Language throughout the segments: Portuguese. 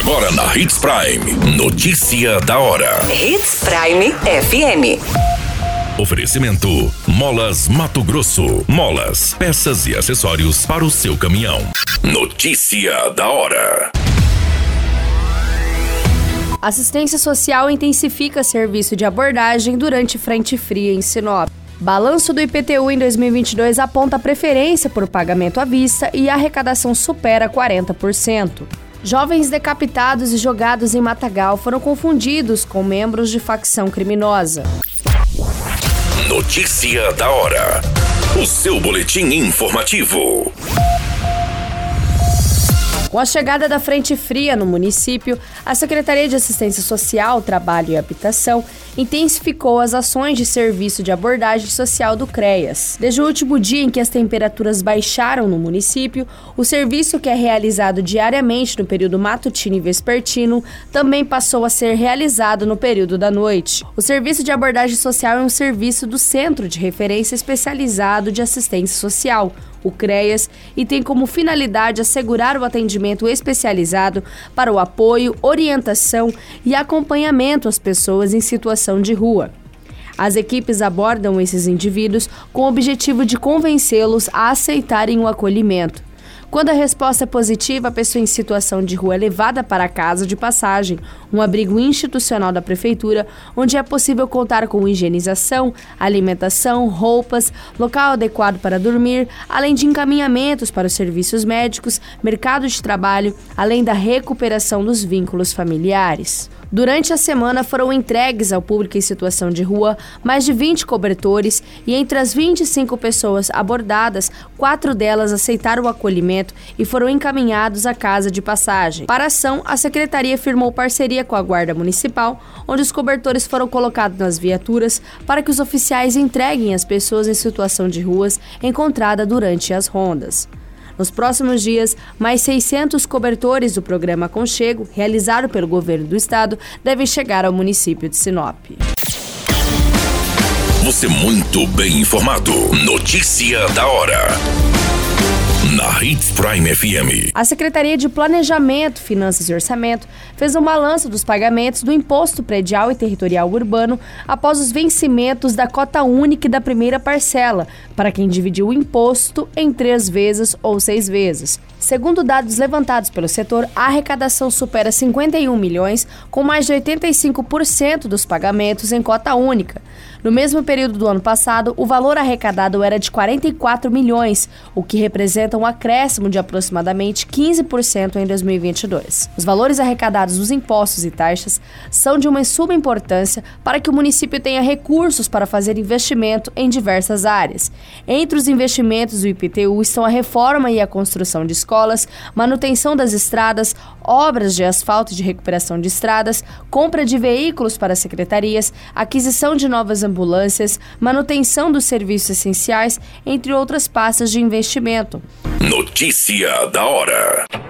Agora na Hits Prime. Notícia da hora. Hits Prime FM. Oferecimento: Molas Mato Grosso. Molas, peças e acessórios para o seu caminhão. Notícia da hora. Assistência Social intensifica serviço de abordagem durante frente fria em Sinop. Balanço do IPTU em 2022 aponta preferência por pagamento à vista e a arrecadação supera 40%. Jovens decapitados e jogados em matagal foram confundidos com membros de facção criminosa. Notícia da hora. O seu boletim informativo. Com a chegada da frente fria no município, a Secretaria de Assistência Social, Trabalho e Habitação intensificou as ações de serviço de abordagem social do CREAS. Desde o último dia em que as temperaturas baixaram no município, o serviço que é realizado diariamente no período matutino e vespertino também passou a ser realizado no período da noite. O serviço de abordagem social é um serviço do Centro de Referência Especializado de Assistência Social, o CREAS, e tem como finalidade assegurar o atendimento especializado para o apoio, orientação e acompanhamento às pessoas em situação de rua. As equipes abordam esses indivíduos com o objetivo de convencê-los a aceitarem o acolhimento. Quando a resposta é positiva, a pessoa em situação de rua é levada para a casa de passagem, um abrigo institucional da prefeitura, onde é possível contar com higienização, alimentação, roupas, local adequado para dormir, além de encaminhamentos para os serviços médicos, mercado de trabalho, além da recuperação dos vínculos familiares. Durante a semana foram entregues ao público em situação de rua mais de 20 cobertores e entre as 25 pessoas abordadas, quatro delas aceitaram o acolhimento e foram encaminhados à casa de passagem. Para a ação, a secretaria firmou parceria com a Guarda Municipal, onde os cobertores foram colocados nas viaturas para que os oficiais entreguem as pessoas em situação de ruas encontrada durante as rondas. Nos próximos dias, mais 600 cobertores do programa Conchego, realizado pelo governo do estado, devem chegar ao município de Sinop. Você muito bem informado. Notícia da hora na Hits Prime FM. A Secretaria de Planejamento, Finanças e Orçamento fez um balanço dos pagamentos do Imposto Predial e Territorial Urbano após os vencimentos da cota única e da primeira parcela, para quem dividiu o imposto em três vezes ou seis vezes. Segundo dados levantados pelo setor, a arrecadação supera 51 milhões, com mais de 85% dos pagamentos em cota única. No mesmo período do ano passado, o valor arrecadado era de 44 milhões, o que representa um acréscimo de aproximadamente 15% em 2022. Os valores arrecadados dos impostos e taxas são de uma suma importância para que o município tenha recursos para fazer investimento em diversas áreas. Entre os investimentos do IPTU estão a reforma e a construção de escolas, manutenção das estradas, obras de asfalto e de recuperação de estradas, compra de veículos para secretarias, aquisição de novas ambulâncias, manutenção dos serviços essenciais, entre outras pastas de investimento. Notícia da hora.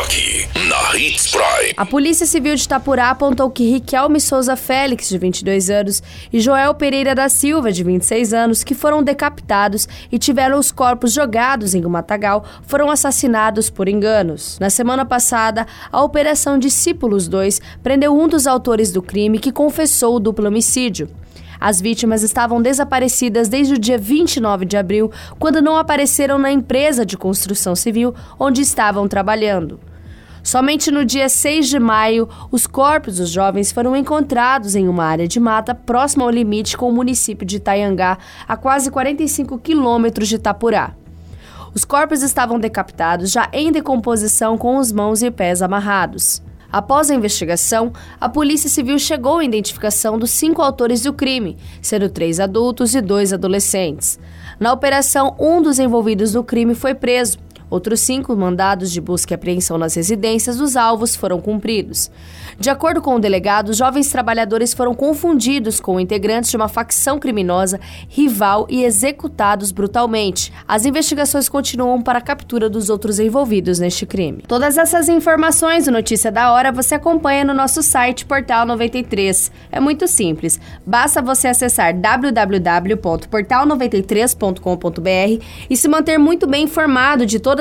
Aqui, na Hits Prime. A Polícia Civil de Itapurá apontou que Riquelme Souza Félix, de 22 anos, e Joel Pereira da Silva, de 26 anos, que foram decapitados e tiveram os corpos jogados em um matagal, foram assassinados por enganos. Na semana passada, a Operação Discípulos 2 prendeu um dos autores do crime que confessou o duplo homicídio. As vítimas estavam desaparecidas desde o dia 29 de abril, quando não apareceram na empresa de construção civil onde estavam trabalhando. Somente no dia 6 de maio, os corpos dos jovens foram encontrados em uma área de mata próxima ao limite com o município de Itaiangá, a quase 45 quilômetros de Itapurá. Os corpos estavam decapitados, já em decomposição, com os mãos e pés amarrados. Após a investigação, a Polícia Civil chegou à identificação dos cinco autores do crime, sendo três adultos e dois adolescentes. Na operação, um dos envolvidos no crime foi preso. Outros cinco mandados de busca e apreensão nas residências dos alvos foram cumpridos. De acordo com o delegado, jovens trabalhadores foram confundidos com integrantes de uma facção criminosa rival e executados brutalmente. As investigações continuam para a captura dos outros envolvidos neste crime. Todas essas informações do Notícia da Hora você acompanha no nosso site Portal 93. É muito simples, basta você acessar www.portal93.com.br e se manter muito bem informado de